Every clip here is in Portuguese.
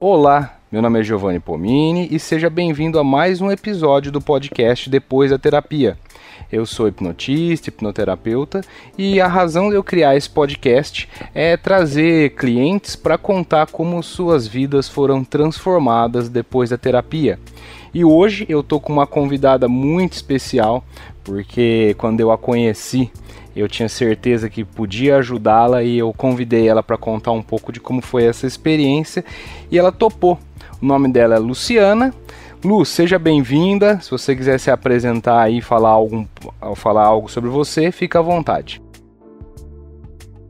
Olá, meu nome é Giovanni Pomini e seja bem-vindo a mais um episódio do podcast Depois da Terapia. Eu sou hipnotista, hipnoterapeuta e a razão de eu criar esse podcast é trazer clientes para contar como suas vidas foram transformadas depois da terapia. E hoje eu tô com uma convidada muito especial, porque quando eu a conheci, eu tinha certeza que podia ajudá-la e eu convidei ela para contar um pouco de como foi essa experiência e ela topou. O nome dela é Luciana. Lu, seja bem-vinda. Se você quiser se apresentar aí e falar, algum, falar algo sobre você, fica à vontade.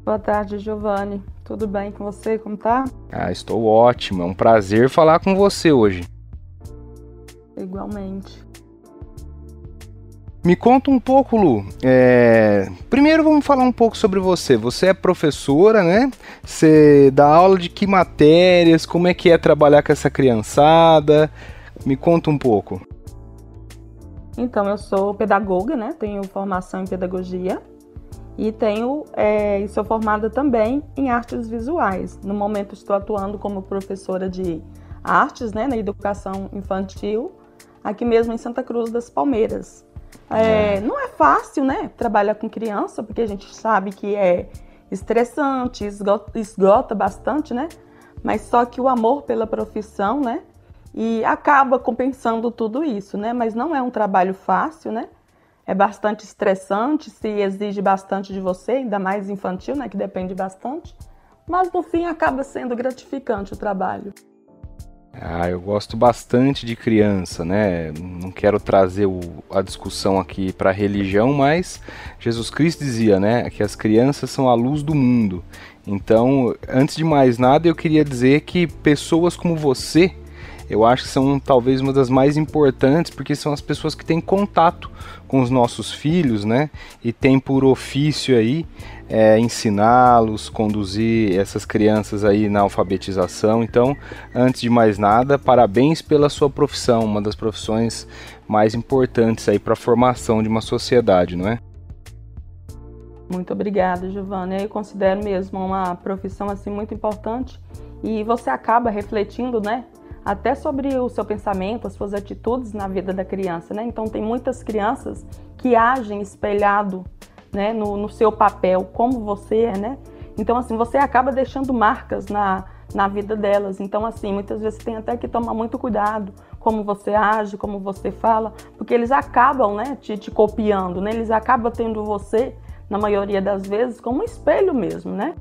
Boa tarde, Giovanni. Tudo bem com você? Como tá? Ah, estou ótimo. É um prazer falar com você hoje. Igualmente. Me conta um pouco, Lu. É... Primeiro vamos falar um pouco sobre você. Você é professora, né? Você dá aula de que matérias? Como é que é trabalhar com essa criançada? Me conta um pouco. Então, eu sou pedagoga, né? Tenho formação em pedagogia e tenho é, sou formada também em artes visuais. No momento estou atuando como professora de artes, né, na educação infantil, aqui mesmo em Santa Cruz das Palmeiras. É, é. Não é fácil, né, trabalhar com criança, porque a gente sabe que é estressante, esgota, esgota bastante, né? Mas só que o amor pela profissão, né? E acaba compensando tudo isso, né? Mas não é um trabalho fácil, né? É bastante estressante, se exige bastante de você, ainda mais infantil, né? Que depende bastante. Mas no fim acaba sendo gratificante o trabalho. Ah, eu gosto bastante de criança, né? Não quero trazer o, a discussão aqui para religião, mas Jesus Cristo dizia, né, que as crianças são a luz do mundo. Então, antes de mais nada, eu queria dizer que pessoas como você, eu acho que são talvez uma das mais importantes, porque são as pessoas que têm contato com os nossos filhos, né? E tem por ofício aí é, ensiná-los, conduzir essas crianças aí na alfabetização. Então, antes de mais nada, parabéns pela sua profissão, uma das profissões mais importantes aí para a formação de uma sociedade, não é? Muito obrigada, Giovanna. Eu considero mesmo uma profissão assim muito importante e você acaba refletindo, né, até sobre o seu pensamento, as suas atitudes na vida da criança, né? Então tem muitas crianças que agem espelhado, né, no, no seu papel, como você é, né? Então assim você acaba deixando marcas na na vida delas. Então assim muitas vezes tem até que tomar muito cuidado como você age, como você fala, porque eles acabam, né, te, te copiando, né? Eles acabam tendo você na maioria das vezes como um espelho mesmo, né?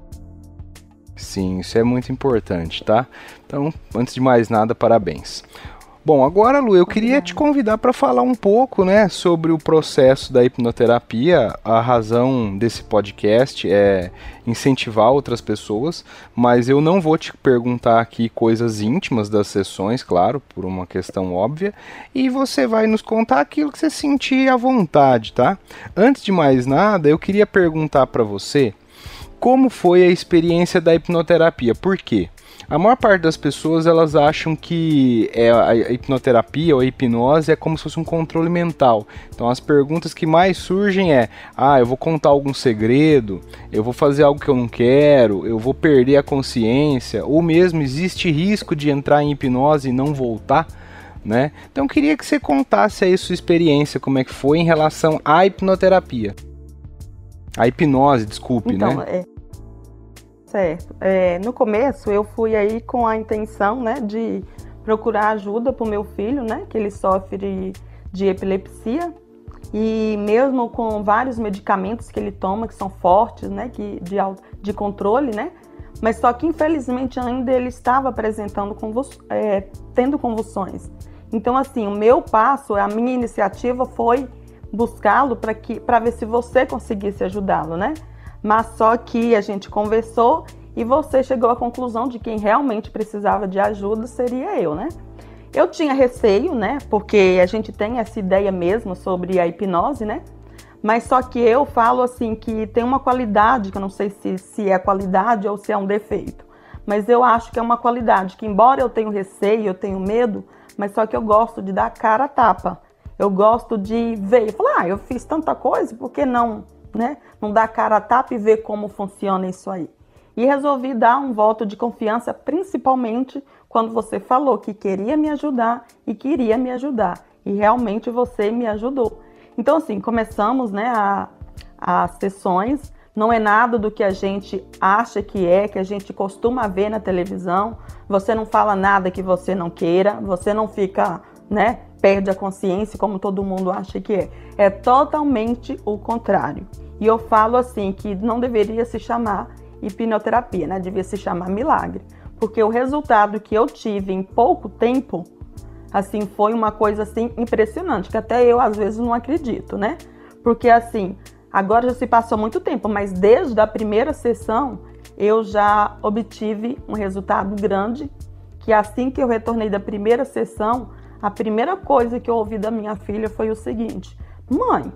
Sim, isso é muito importante, tá? Então, antes de mais nada, parabéns. Bom, agora, Lu, eu queria te convidar para falar um pouco, né, sobre o processo da hipnoterapia. A razão desse podcast é incentivar outras pessoas, mas eu não vou te perguntar aqui coisas íntimas das sessões, claro, por uma questão óbvia, e você vai nos contar aquilo que você sentir à vontade, tá? Antes de mais nada, eu queria perguntar para você como foi a experiência da hipnoterapia? Por quê? A maior parte das pessoas elas acham que é a hipnoterapia ou a hipnose é como se fosse um controle mental. Então as perguntas que mais surgem é: ah, eu vou contar algum segredo, eu vou fazer algo que eu não quero, eu vou perder a consciência, ou mesmo existe risco de entrar em hipnose e não voltar. Né? Então queria que você contasse aí sua experiência, como é que foi em relação à hipnoterapia. A hipnose, desculpe, então, né? É... Certo. É, no começo eu fui aí com a intenção, né, de procurar ajuda para o meu filho, né, que ele sofre de epilepsia e mesmo com vários medicamentos que ele toma que são fortes, né, que de, de controle, né, mas só que infelizmente ainda ele estava apresentando convuls, é, tendo convulsões. Então assim, o meu passo, a minha iniciativa foi buscá-lo para que para ver se você conseguisse ajudá-lo, né? Mas só que a gente conversou e você chegou à conclusão de quem realmente precisava de ajuda seria eu, né? Eu tinha receio, né? Porque a gente tem essa ideia mesmo sobre a hipnose, né? Mas só que eu falo assim que tem uma qualidade, que eu não sei se, se é qualidade ou se é um defeito. Mas eu acho que é uma qualidade, que embora eu tenha receio, eu tenho medo, mas só que eu gosto de dar cara a tapa. Eu gosto de ver, falar, ah, eu fiz tanta coisa, por que não, né? Não dar cara a tapa e ver como funciona isso aí. e resolvi dar um voto de confiança, principalmente quando você falou que queria me ajudar e queria me ajudar. E realmente você me ajudou. Então, assim, começamos né, a, as sessões. Não é nada do que a gente acha que é, que a gente costuma ver na televisão. Você não fala nada que você não queira, você não fica, né, perde a consciência como todo mundo acha que é. É totalmente o contrário. E eu falo assim que não deveria se chamar hipnoterapia, né? Devia se chamar milagre, porque o resultado que eu tive em pouco tempo, assim, foi uma coisa assim impressionante, que até eu às vezes não acredito, né? Porque assim, agora já se passou muito tempo, mas desde a primeira sessão eu já obtive um resultado grande, que assim que eu retornei da primeira sessão, a primeira coisa que eu ouvi da minha filha foi o seguinte: "Mãe,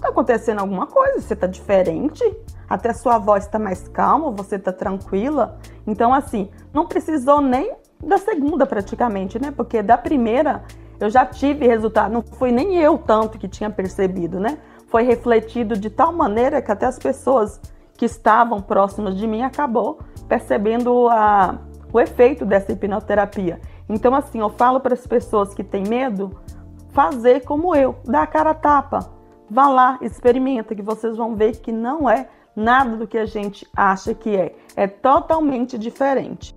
tá acontecendo alguma coisa? Você tá diferente?" até sua voz está mais calma, você está tranquila. Então, assim, não precisou nem da segunda praticamente, né? Porque da primeira eu já tive resultado, não foi nem eu tanto que tinha percebido, né? Foi refletido de tal maneira que até as pessoas que estavam próximas de mim acabou percebendo a, o efeito dessa hipnoterapia. Então, assim, eu falo para as pessoas que têm medo fazer como eu, dar a cara a tapa. Vá lá, experimenta, que vocês vão ver que não é nada do que a gente acha que é. É totalmente diferente.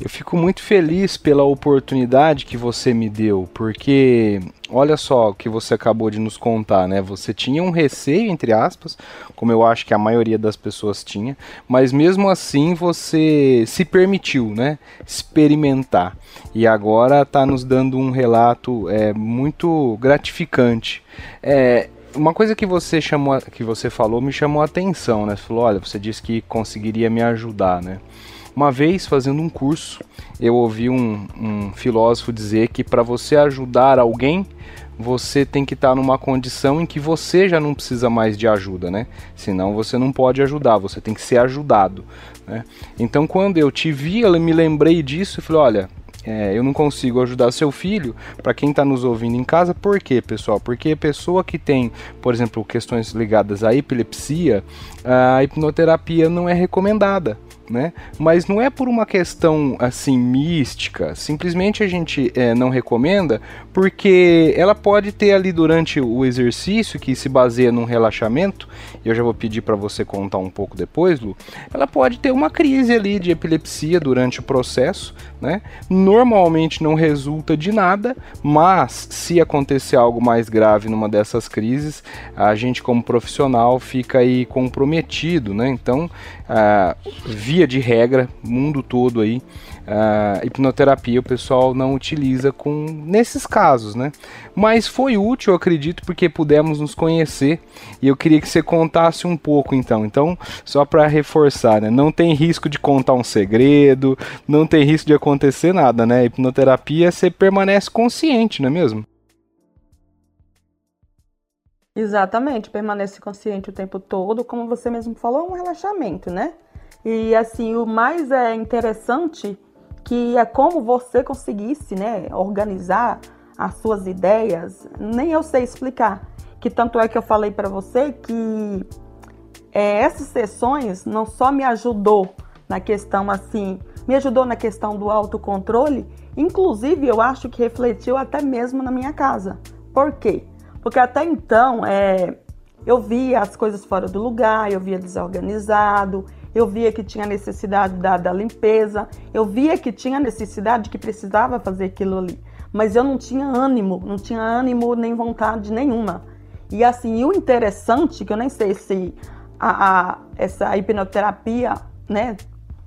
Eu fico muito feliz pela oportunidade que você me deu, porque olha só o que você acabou de nos contar, né? Você tinha um receio, entre aspas, como eu acho que a maioria das pessoas tinha, mas mesmo assim você se permitiu, né? Experimentar. E agora está nos dando um relato é, muito gratificante. É, uma coisa que você chamou, que você falou me chamou a atenção, né? Você falou, olha, você disse que conseguiria me ajudar, né? Uma vez fazendo um curso, eu ouvi um, um filósofo dizer que para você ajudar alguém, você tem que estar tá numa condição em que você já não precisa mais de ajuda, né? Senão você não pode ajudar, você tem que ser ajudado. Né? Então, quando eu te vi, eu me lembrei disso e falei: olha, é, eu não consigo ajudar seu filho, para quem está nos ouvindo em casa, por quê, pessoal? Porque pessoa que tem, por exemplo, questões ligadas à epilepsia, a hipnoterapia não é recomendada né? Mas não é por uma questão assim mística, simplesmente a gente é, não recomenda porque ela pode ter ali durante o exercício que se baseia num relaxamento, eu já vou pedir para você contar um pouco depois, Lu, ela pode ter uma crise ali de epilepsia durante o processo, né? Normalmente não resulta de nada, mas se acontecer algo mais grave numa dessas crises, a gente como profissional fica aí comprometido, né? Então, via de regra, mundo todo aí, a hipnoterapia o pessoal não utiliza com nesses casos, né? Mas foi útil, acredito, porque pudemos nos conhecer e eu queria que você contasse um pouco então. Então, só para reforçar, né? Não tem risco de contar um segredo, não tem risco de acontecer nada, né? Hipnoterapia você permanece consciente, não é mesmo? Exatamente, permanece consciente o tempo todo, como você mesmo falou, é um relaxamento, né? E assim, o mais é interessante que é como você conseguisse, né, organizar as suas ideias. Nem eu sei explicar. Que tanto é que eu falei para você que é, essas sessões não só me ajudou na questão assim, me ajudou na questão do autocontrole, inclusive eu acho que refletiu até mesmo na minha casa. Por quê? Porque até então é, eu via as coisas fora do lugar, eu via desorganizado, eu via que tinha necessidade da, da limpeza, eu via que tinha necessidade que precisava fazer aquilo ali. Mas eu não tinha ânimo, não tinha ânimo nem vontade nenhuma. E assim, o interessante, que eu nem sei se a, a, essa hipnoterapia, né,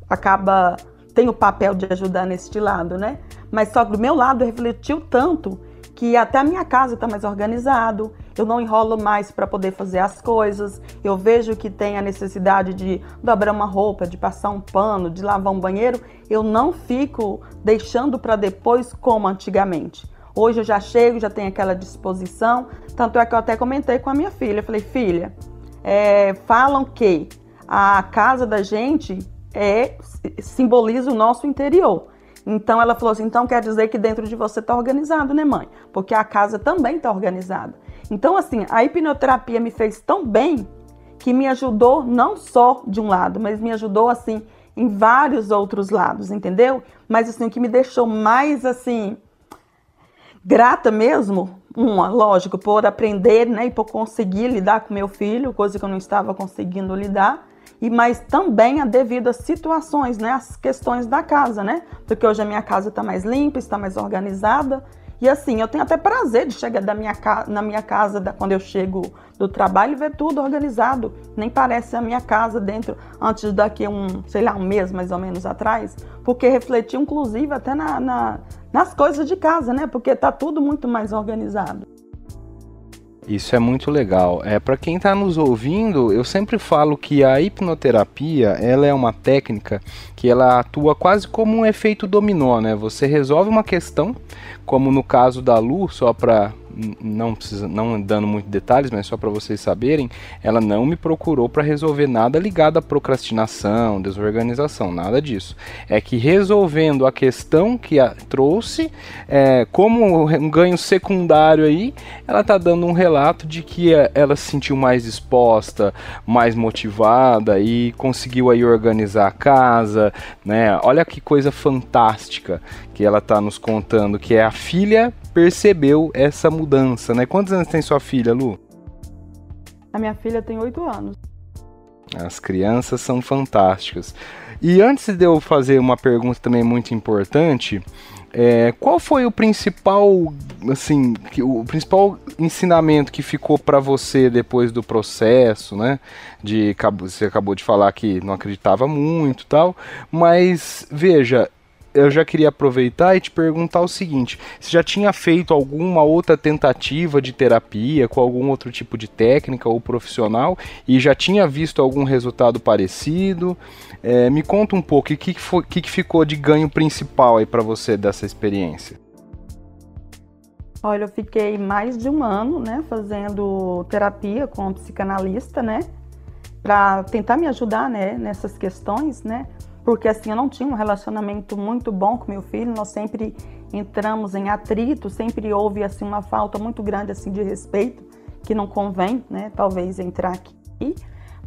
acaba, tem o papel de ajudar neste lado, né? Mas só que do meu lado refletiu tanto que até a minha casa está mais organizado, eu não enrolo mais para poder fazer as coisas, eu vejo que tem a necessidade de dobrar uma roupa, de passar um pano, de lavar um banheiro, eu não fico deixando para depois como antigamente. Hoje eu já chego, já tenho aquela disposição, tanto é que eu até comentei com a minha filha, falei, filha, é, falam que a casa da gente é simboliza o nosso interior. Então ela falou assim: então quer dizer que dentro de você está organizado, né, mãe? Porque a casa também está organizada. Então, assim, a hipnoterapia me fez tão bem que me ajudou não só de um lado, mas me ajudou assim em vários outros lados, entendeu? Mas assim, o que me deixou mais assim grata mesmo, uma, lógico, por aprender, né, e por conseguir lidar com meu filho, coisa que eu não estava conseguindo lidar, e mas também devido às situações, né, as questões da casa, né? Porque hoje a minha casa está mais limpa, está mais organizada, e assim, eu tenho até prazer de chegar da minha na minha casa, da, quando eu chego do trabalho, e ver tudo organizado. Nem parece a minha casa dentro, antes daqui um, sei lá, um mês mais ou menos atrás, porque refletiu inclusive até na, na nas coisas de casa, né? Porque tá tudo muito mais organizado. Isso é muito legal. É para quem está nos ouvindo, eu sempre falo que a hipnoterapia ela é uma técnica que ela atua quase como um efeito dominó, né? Você resolve uma questão, como no caso da Lu, só para não precisa, não dando muito detalhes, mas só para vocês saberem, ela não me procurou para resolver nada ligado à procrastinação, desorganização, nada disso. É que resolvendo a questão que a trouxe, é, como um ganho secundário aí, ela tá dando um relato de que é, ela se sentiu mais disposta, mais motivada e conseguiu aí organizar a casa, né? Olha que coisa fantástica que ela tá nos contando, que é a filha percebeu essa mudança, né? Quantos anos tem sua filha, Lu? A minha filha tem oito anos. As crianças são fantásticas. E antes de eu fazer uma pergunta também muito importante, é, qual foi o principal, assim, o principal ensinamento que ficou para você depois do processo, né? De você acabou de falar que não acreditava muito, tal, mas veja, eu já queria aproveitar e te perguntar o seguinte: você já tinha feito alguma outra tentativa de terapia com algum outro tipo de técnica ou profissional e já tinha visto algum resultado parecido? É, me conta um pouco o que, que, que, ficou de ganho principal aí para você dessa experiência. Olha, eu fiquei mais de um ano, né, fazendo terapia com um psicanalista, né, para tentar me ajudar, né, nessas questões, né porque assim eu não tinha um relacionamento muito bom com meu filho, nós sempre entramos em atrito, sempre houve assim uma falta muito grande assim de respeito que não convém, né? Talvez entrar aqui.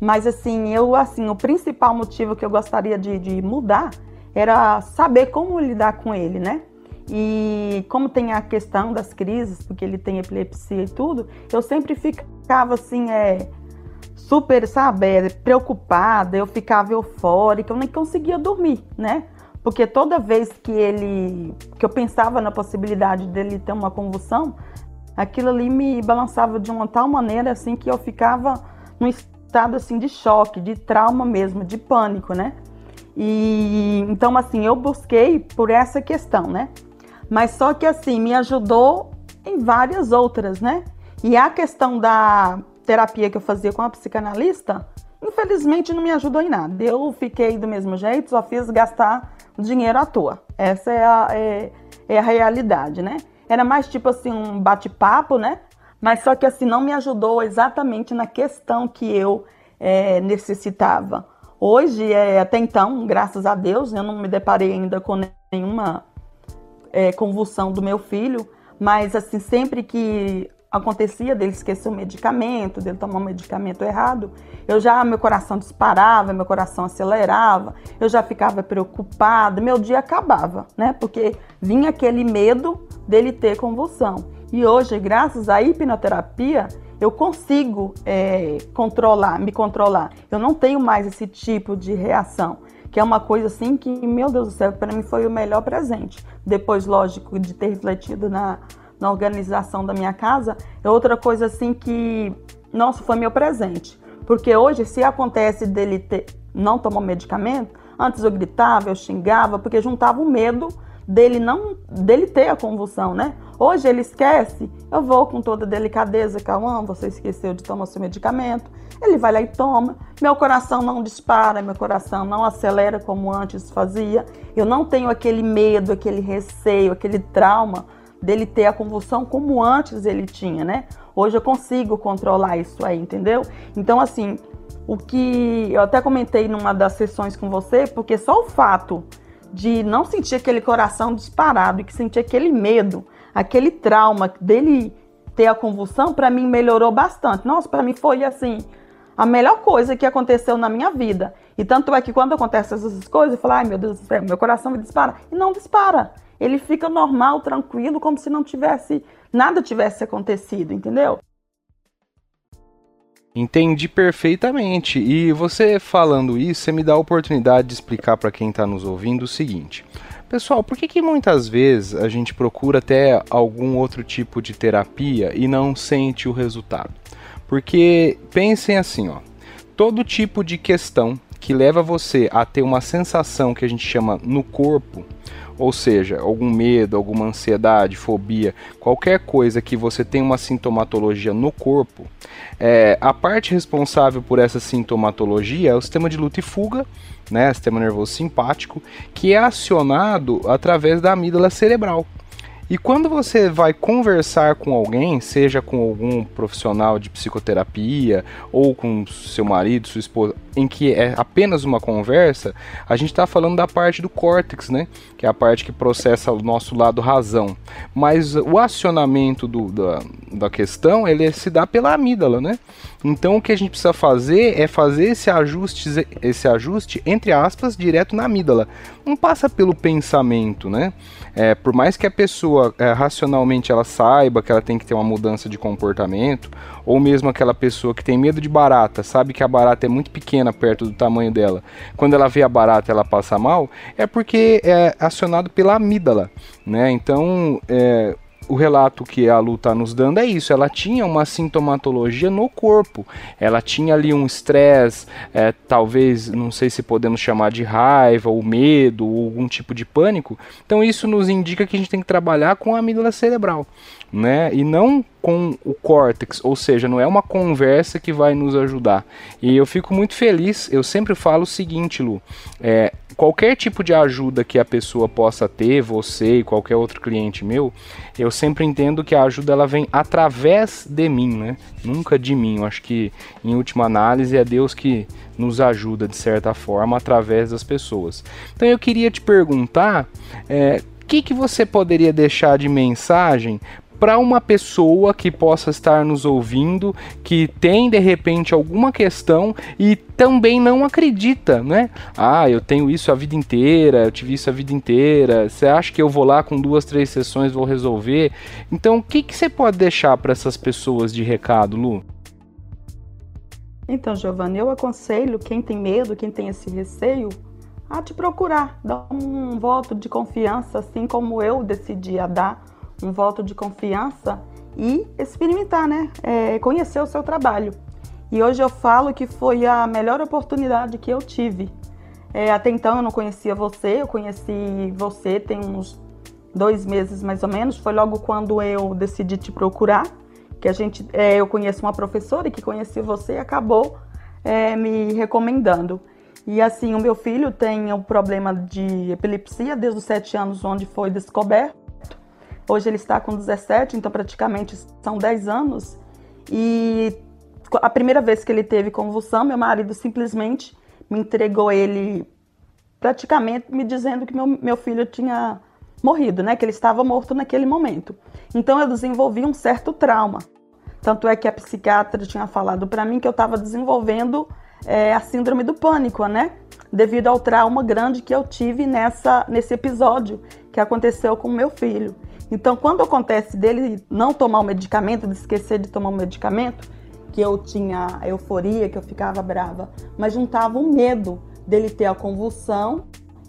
Mas assim, eu assim, o principal motivo que eu gostaria de, de mudar era saber como lidar com ele, né? E como tem a questão das crises, porque ele tem epilepsia e tudo, eu sempre ficava assim, é, super, sabe, preocupada, eu ficava eufórica, eu nem conseguia dormir, né? Porque toda vez que ele, que eu pensava na possibilidade dele ter uma convulsão, aquilo ali me balançava de uma tal maneira assim que eu ficava num estado assim de choque, de trauma mesmo, de pânico, né? E então assim, eu busquei por essa questão, né? Mas só que assim, me ajudou em várias outras, né? E a questão da terapia que eu fazia com a psicanalista, infelizmente não me ajudou em nada. Eu fiquei do mesmo jeito, só fiz gastar dinheiro à toa. Essa é a, é, é a realidade, né? Era mais tipo assim um bate-papo, né? Mas só que assim não me ajudou exatamente na questão que eu é, necessitava. Hoje, é, até então, graças a Deus, eu não me deparei ainda com nenhuma é, convulsão do meu filho, mas assim sempre que acontecia dele esquecer o medicamento, dele tomar um medicamento errado, eu já meu coração disparava, meu coração acelerava, eu já ficava preocupada, meu dia acabava, né? Porque vinha aquele medo dele ter convulsão. E hoje, graças à hipnoterapia, eu consigo é, controlar, me controlar. Eu não tenho mais esse tipo de reação, que é uma coisa assim que, meu Deus do céu, para mim foi o melhor presente. Depois, lógico, de ter refletido na na organização da minha casa, é outra coisa assim que, nossa, foi meu presente. Porque hoje, se acontece dele ter, não tomar medicamento, antes eu gritava, eu xingava, porque juntava o medo dele não dele ter a convulsão, né? Hoje ele esquece, eu vou com toda delicadeza, Cauã, você esqueceu de tomar seu medicamento. Ele vai lá e toma. Meu coração não dispara, meu coração não acelera como antes fazia. Eu não tenho aquele medo, aquele receio, aquele trauma dele ter a convulsão como antes ele tinha, né? Hoje eu consigo controlar isso aí, entendeu? Então, assim, o que eu até comentei numa das sessões com você, porque só o fato de não sentir aquele coração disparado e que sentir aquele medo, aquele trauma dele ter a convulsão, para mim melhorou bastante. Nossa, para mim foi assim, a melhor coisa que aconteceu na minha vida. E tanto é que quando acontecem essas coisas, eu falo, ai meu Deus do céu, meu coração me dispara. E não dispara. Ele fica normal, tranquilo, como se não tivesse, nada tivesse acontecido, entendeu? Entendi perfeitamente. E você falando isso, você me dá a oportunidade de explicar para quem está nos ouvindo o seguinte. Pessoal, por que, que muitas vezes a gente procura até algum outro tipo de terapia e não sente o resultado? Porque pensem assim, ó, todo tipo de questão que leva você a ter uma sensação que a gente chama no corpo, ou seja, algum medo, alguma ansiedade, fobia, qualquer coisa que você tem uma sintomatologia no corpo, é, a parte responsável por essa sintomatologia é o sistema de luta e fuga, né, sistema nervoso simpático, que é acionado através da amígdala cerebral. E quando você vai conversar com alguém, seja com algum profissional de psicoterapia ou com seu marido, sua esposa, em que é apenas uma conversa, a gente está falando da parte do córtex, né? Que é a parte que processa o nosso lado razão. Mas o acionamento do, da, da questão, ele se dá pela amígdala, né? Então o que a gente precisa fazer é fazer esse ajuste, esse ajuste entre aspas, direto na amígdala. Não passa pelo pensamento, né? É, por mais que a pessoa é, racionalmente ela saiba que ela tem que ter uma mudança de comportamento, ou mesmo aquela pessoa que tem medo de barata, sabe que a barata é muito pequena perto do tamanho dela, quando ela vê a barata ela passa mal, é porque é acionado pela amígdala, né? Então, é, o relato que a Lu está nos dando é isso. Ela tinha uma sintomatologia no corpo. Ela tinha ali um estresse, é, talvez, não sei se podemos chamar de raiva, ou medo, ou algum tipo de pânico. Então isso nos indica que a gente tem que trabalhar com a amígdala cerebral né? E não com o córtex, ou seja, não é uma conversa que vai nos ajudar. E eu fico muito feliz, eu sempre falo o seguinte, Lu, é, qualquer tipo de ajuda que a pessoa possa ter, você e qualquer outro cliente meu, eu sempre entendo que a ajuda ela vem através de mim, né? Nunca de mim. Eu acho que em última análise é Deus que nos ajuda de certa forma através das pessoas. Então eu queria te perguntar, é, o que, que você poderia deixar de mensagem para uma pessoa que possa estar nos ouvindo, que tem de repente alguma questão e também não acredita, né? Ah, eu tenho isso a vida inteira, eu tive isso a vida inteira. Você acha que eu vou lá com duas, três sessões vou resolver? Então, o que, que você pode deixar para essas pessoas de recado, Lu? Então, Giovanni, eu aconselho quem tem medo, quem tem esse receio, a te procurar, dar um voto de confiança, assim como eu decidi a dar um voto de confiança e experimentar, né? É, conhecer o seu trabalho. E hoje eu falo que foi a melhor oportunidade que eu tive. É, até então eu não conhecia você, eu conheci você tem uns dois meses mais ou menos. Foi logo quando eu decidi te procurar, que a gente, é, eu conheço uma professora que conhecia você e acabou é, me recomendando. E assim, o meu filho tem um problema de epilepsia desde os sete anos, onde foi descoberto. Hoje ele está com 17, então praticamente são 10 anos. E a primeira vez que ele teve convulsão, meu marido simplesmente me entregou ele praticamente me dizendo que meu, meu filho tinha morrido, né? Que ele estava morto naquele momento. Então eu desenvolvi um certo trauma. Tanto é que a psiquiatra tinha falado para mim que eu estava desenvolvendo é, a síndrome do pânico, né? Devido ao trauma grande que eu tive nessa, nesse episódio que aconteceu com meu filho. Então, quando acontece dele não tomar o medicamento, de esquecer de tomar o medicamento, que eu tinha euforia, que eu ficava brava, mas juntava o medo dele ter a convulsão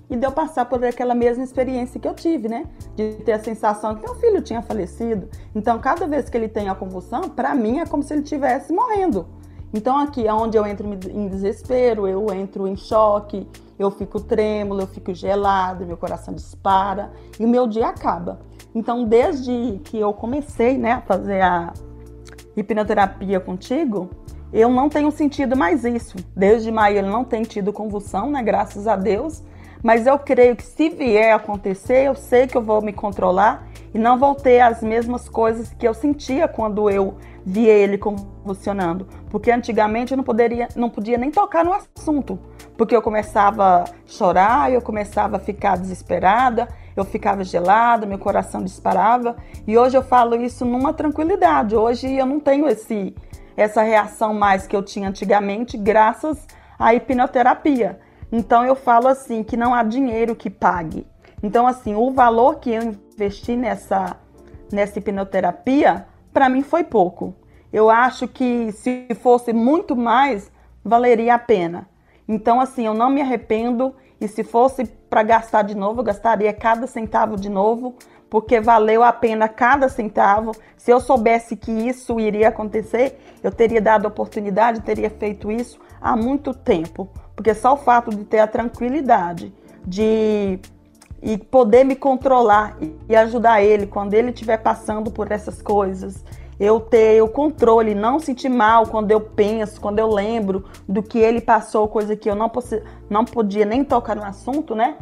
e de eu passar por aquela mesma experiência que eu tive, né? De ter a sensação que meu filho tinha falecido. Então, cada vez que ele tem a convulsão, para mim é como se ele estivesse morrendo. Então, aqui é onde eu entro em desespero, eu entro em choque, eu fico trêmulo, eu fico gelado, meu coração dispara e o meu dia acaba. Então, desde que eu comecei né, a fazer a hipnoterapia contigo, eu não tenho sentido mais isso. Desde maio ele não tem tido convulsão, né? Graças a Deus. Mas eu creio que se vier acontecer, eu sei que eu vou me controlar e não vou ter as mesmas coisas que eu sentia quando eu via ele convulsionando. Porque antigamente eu não, poderia, não podia nem tocar no assunto. Porque eu começava a chorar, eu começava a ficar desesperada, eu ficava gelada, meu coração disparava. E hoje eu falo isso numa tranquilidade. Hoje eu não tenho esse essa reação mais que eu tinha antigamente, graças à hipnoterapia. Então eu falo assim que não há dinheiro que pague. Então assim, o valor que eu investi nessa nessa hipnoterapia, para mim foi pouco. Eu acho que se fosse muito mais, valeria a pena. Então assim, eu não me arrependo e se fosse para gastar de novo, eu gastaria cada centavo de novo, porque valeu a pena cada centavo. Se eu soubesse que isso iria acontecer, eu teria dado oportunidade, teria feito isso há muito tempo. Porque só o fato de ter a tranquilidade de e poder me controlar e ajudar ele quando ele estiver passando por essas coisas, eu ter o controle, não sentir mal quando eu penso, quando eu lembro do que ele passou, coisa que eu não, não podia nem tocar no assunto, né?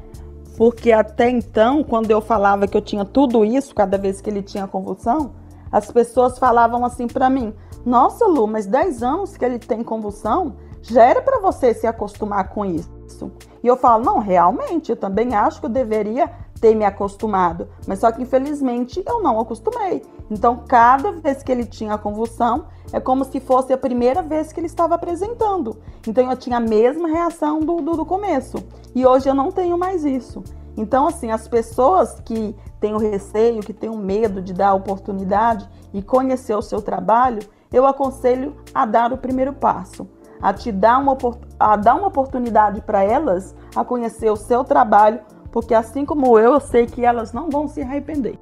Porque até então, quando eu falava que eu tinha tudo isso, cada vez que ele tinha convulsão, as pessoas falavam assim para mim: Nossa, Lu, mas 10 anos que ele tem convulsão, já era para você se acostumar com isso. E eu falo: Não, realmente, eu também acho que eu deveria ter me acostumado, mas só que infelizmente eu não acostumei. Então, cada vez que ele tinha a convulsão, é como se fosse a primeira vez que ele estava apresentando. Então, eu tinha a mesma reação do, do, do começo. E hoje eu não tenho mais isso. Então, assim, as pessoas que têm o receio, que têm o medo de dar oportunidade e conhecer o seu trabalho, eu aconselho a dar o primeiro passo, a te dar uma, a dar uma oportunidade para elas a conhecer o seu trabalho, porque assim como eu, eu sei que elas não vão se arrepender.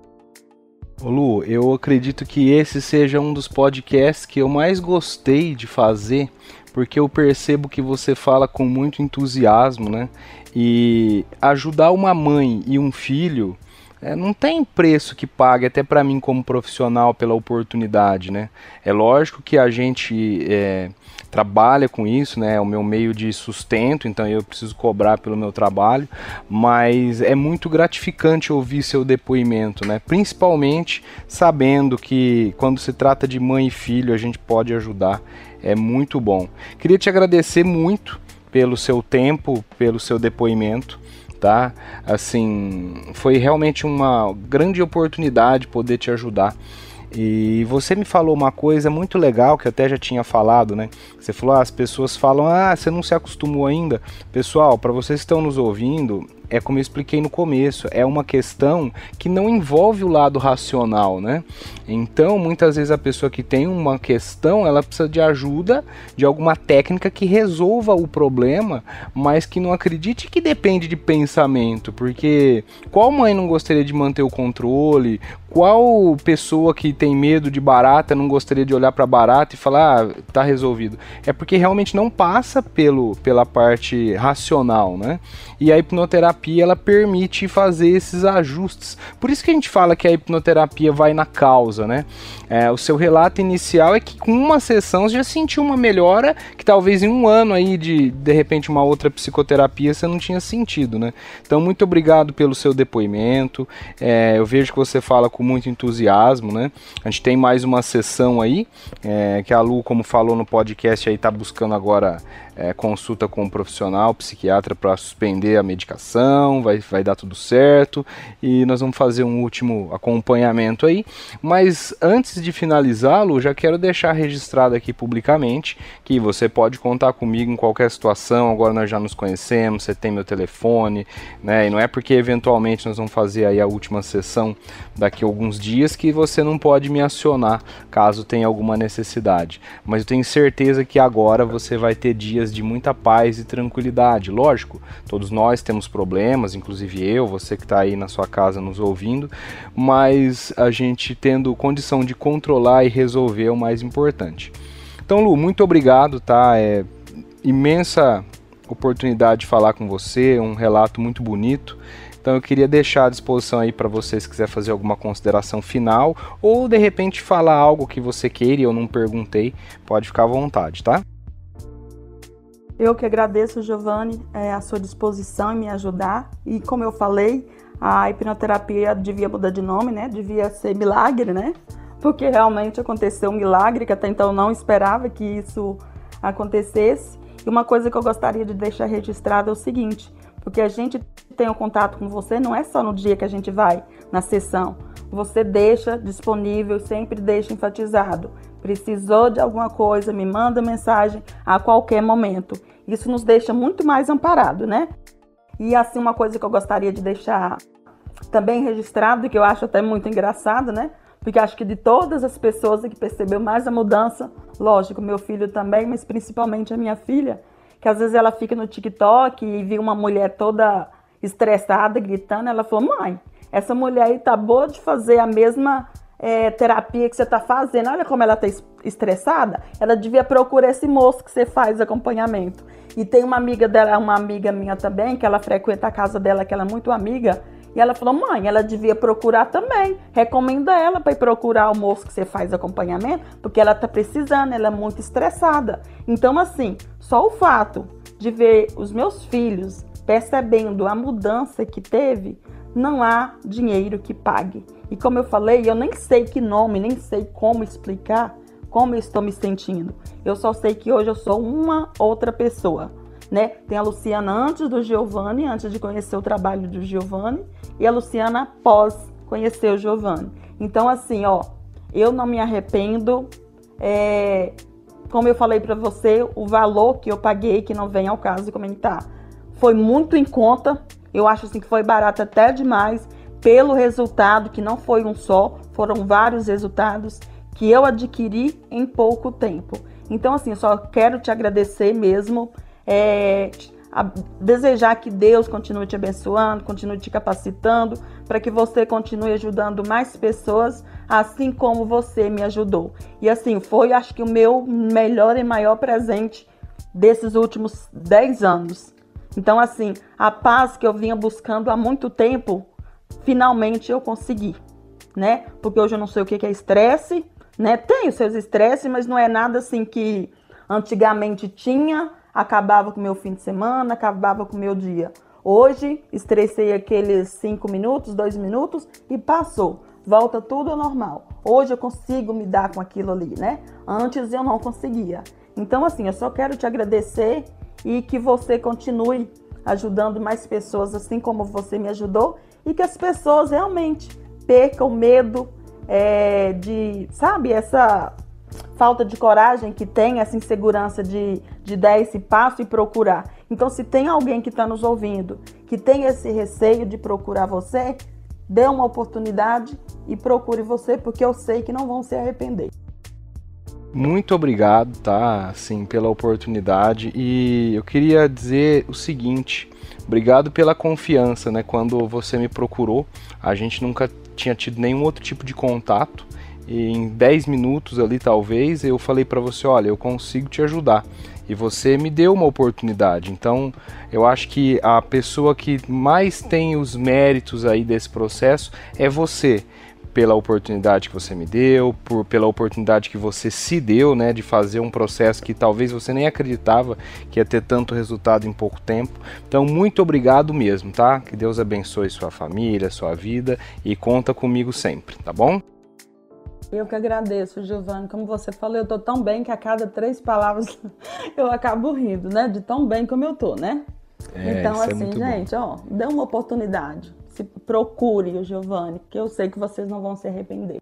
Ô Lu, eu acredito que esse seja um dos podcasts que eu mais gostei de fazer, porque eu percebo que você fala com muito entusiasmo, né? E ajudar uma mãe e um filho é, não tem preço que pague, até para mim como profissional, pela oportunidade, né? É lógico que a gente é, trabalha com isso, né? É o meu meio de sustento, então eu preciso cobrar pelo meu trabalho, mas é muito gratificante ouvir seu depoimento, né? Principalmente sabendo que quando se trata de mãe e filho, a gente pode ajudar. É muito bom. Queria te agradecer muito pelo seu tempo, pelo seu depoimento tá? Assim, foi realmente uma grande oportunidade poder te ajudar. E você me falou uma coisa muito legal que eu até já tinha falado, né? Você falou, ah, as pessoas falam, ah, você não se acostumou ainda. Pessoal, para vocês que estão nos ouvindo, é como eu expliquei no começo, é uma questão que não envolve o lado racional, né? Então, muitas vezes a pessoa que tem uma questão, ela precisa de ajuda de alguma técnica que resolva o problema, mas que não acredite que depende de pensamento, porque qual mãe não gostaria de manter o controle? Qual pessoa que tem medo de barata não gostaria de olhar para barata e falar, ah, tá resolvido? É porque realmente não passa pelo, pela parte racional, né? E a hipnoterapia ela permite fazer esses ajustes. Por isso que a gente fala que a hipnoterapia vai na causa, né? É, o seu relato inicial é que com uma sessão você já sentiu uma melhora que talvez em um ano aí de de repente uma outra psicoterapia você não tinha sentido, né? Então muito obrigado pelo seu depoimento. É, eu vejo que você fala com muito entusiasmo, né? A gente tem mais uma sessão aí é, que a Lu, como falou no podcast, aí tá buscando agora é, consulta com um profissional, psiquiatra, para suspender a medicação, vai, vai dar tudo certo e nós vamos fazer um último acompanhamento aí. Mas antes de finalizá-lo, já quero deixar registrado aqui publicamente que você pode contar comigo em qualquer situação. Agora nós já nos conhecemos, você tem meu telefone, né? E não é porque eventualmente nós vamos fazer aí a última sessão daqui a alguns dias que você não pode me acionar caso tenha alguma necessidade. Mas eu tenho certeza que agora você vai ter dias dias de muita paz e tranquilidade. Lógico, todos nós temos problemas, inclusive eu, você que está aí na sua casa nos ouvindo, mas a gente tendo condição de controlar e resolver é o mais importante. Então, Lu, muito obrigado, tá? É imensa oportunidade de falar com você, um relato muito bonito. Então eu queria deixar à disposição aí para vocês se quiser fazer alguma consideração final ou de repente falar algo que você queira e eu não perguntei, pode ficar à vontade, tá? Eu que agradeço, Giovanni, é, a sua disposição em me ajudar. E como eu falei, a hipnoterapia devia mudar de nome, né? Devia ser milagre, né? Porque realmente aconteceu um milagre que até então não esperava que isso acontecesse. E uma coisa que eu gostaria de deixar registrado é o seguinte: porque a gente tem o um contato com você não é só no dia que a gente vai na sessão. Você deixa disponível, sempre deixa enfatizado Precisou de alguma coisa, me manda mensagem a qualquer momento. Isso nos deixa muito mais amparado, né? E assim, uma coisa que eu gostaria de deixar também registrado, que eu acho até muito engraçado, né? Porque acho que de todas as pessoas que percebeu mais a mudança, lógico, meu filho também, mas principalmente a minha filha, que às vezes ela fica no TikTok e vê uma mulher toda estressada, gritando, ela falou: "Mãe, essa mulher aí tá boa de fazer a mesma é, terapia que você está fazendo, olha como ela está estressada, ela devia procurar esse moço que você faz acompanhamento. E tem uma amiga dela, uma amiga minha também, que ela frequenta a casa dela, que ela é muito amiga, e ela falou: mãe, ela devia procurar também. Recomenda ela para ir procurar o moço que você faz acompanhamento, porque ela está precisando, ela é muito estressada. Então, assim, só o fato de ver os meus filhos percebendo a mudança que teve, não há dinheiro que pague. E como eu falei, eu nem sei que nome, nem sei como explicar como eu estou me sentindo. Eu só sei que hoje eu sou uma outra pessoa, né? Tem a Luciana antes do Giovanni, antes de conhecer o trabalho do Giovanni, e a Luciana após conhecer o Giovanni. Então, assim, ó, eu não me arrependo. É, como eu falei para você, o valor que eu paguei, que não vem ao caso de comentar, foi muito em conta. Eu acho assim que foi barato até demais pelo resultado, que não foi um só, foram vários resultados que eu adquiri em pouco tempo. Então, assim, só quero te agradecer mesmo, é, desejar que Deus continue te abençoando, continue te capacitando, para que você continue ajudando mais pessoas, assim como você me ajudou. E assim, foi acho que o meu melhor e maior presente desses últimos 10 anos. Então, assim, a paz que eu vinha buscando há muito tempo, finalmente eu consegui, né? Porque hoje eu não sei o que é estresse, né? Tem os seus estresses, mas não é nada assim que antigamente tinha, acabava com o meu fim de semana, acabava com o meu dia. Hoje, estressei aqueles cinco minutos, dois minutos e passou. Volta tudo ao normal. Hoje eu consigo me dar com aquilo ali, né? Antes eu não conseguia. Então, assim, eu só quero te agradecer e que você continue ajudando mais pessoas assim como você me ajudou e que as pessoas realmente percam medo é, de, sabe, essa falta de coragem que tem, essa insegurança de, de dar esse passo e procurar. Então, se tem alguém que está nos ouvindo que tem esse receio de procurar você, dê uma oportunidade e procure você, porque eu sei que não vão se arrepender. Muito obrigado, tá? Assim, pela oportunidade. E eu queria dizer o seguinte: obrigado pela confiança, né? Quando você me procurou, a gente nunca tinha tido nenhum outro tipo de contato. E em 10 minutos ali, talvez, eu falei para você: olha, eu consigo te ajudar. E você me deu uma oportunidade. Então, eu acho que a pessoa que mais tem os méritos aí desse processo é você pela oportunidade que você me deu, por, pela oportunidade que você se deu, né, de fazer um processo que talvez você nem acreditava que ia ter tanto resultado em pouco tempo. Então, muito obrigado mesmo, tá? Que Deus abençoe sua família, sua vida e conta comigo sempre, tá bom? Eu que agradeço, Giovanni. Como você falou, eu tô tão bem que a cada três palavras eu acabo rindo, né? De tão bem como eu tô, né? É, então, é assim, é gente, bom. ó, dê uma oportunidade se procure o Giovanni, que eu sei que vocês não vão se arrepender.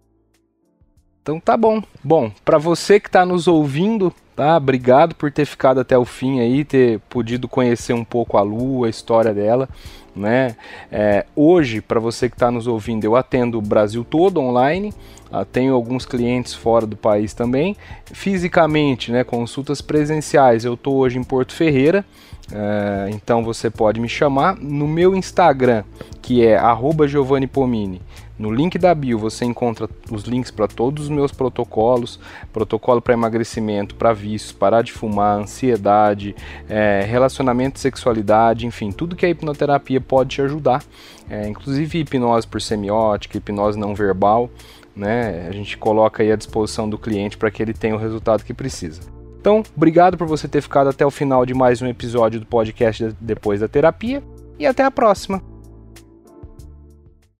Então tá bom. Bom, para você que está nos ouvindo, tá? Obrigado por ter ficado até o fim aí, ter podido conhecer um pouco a Lu, a história dela, né? É, hoje, para você que está nos ouvindo, eu atendo o Brasil todo online. Uh, tenho alguns clientes fora do país também. Fisicamente, né, consultas presenciais, eu estou hoje em Porto Ferreira, uh, então você pode me chamar no meu Instagram, que é @giovanni_pomini. No link da bio você encontra os links para todos os meus protocolos, protocolo para emagrecimento, para vícios, parar de fumar, ansiedade, é, relacionamento, sexualidade, enfim, tudo que a hipnoterapia pode te ajudar, é, inclusive hipnose por semiótica, hipnose não verbal né? A gente coloca aí à disposição do cliente para que ele tenha o resultado que precisa. Então, obrigado por você ter ficado até o final de mais um episódio do podcast Depois da Terapia e até a próxima.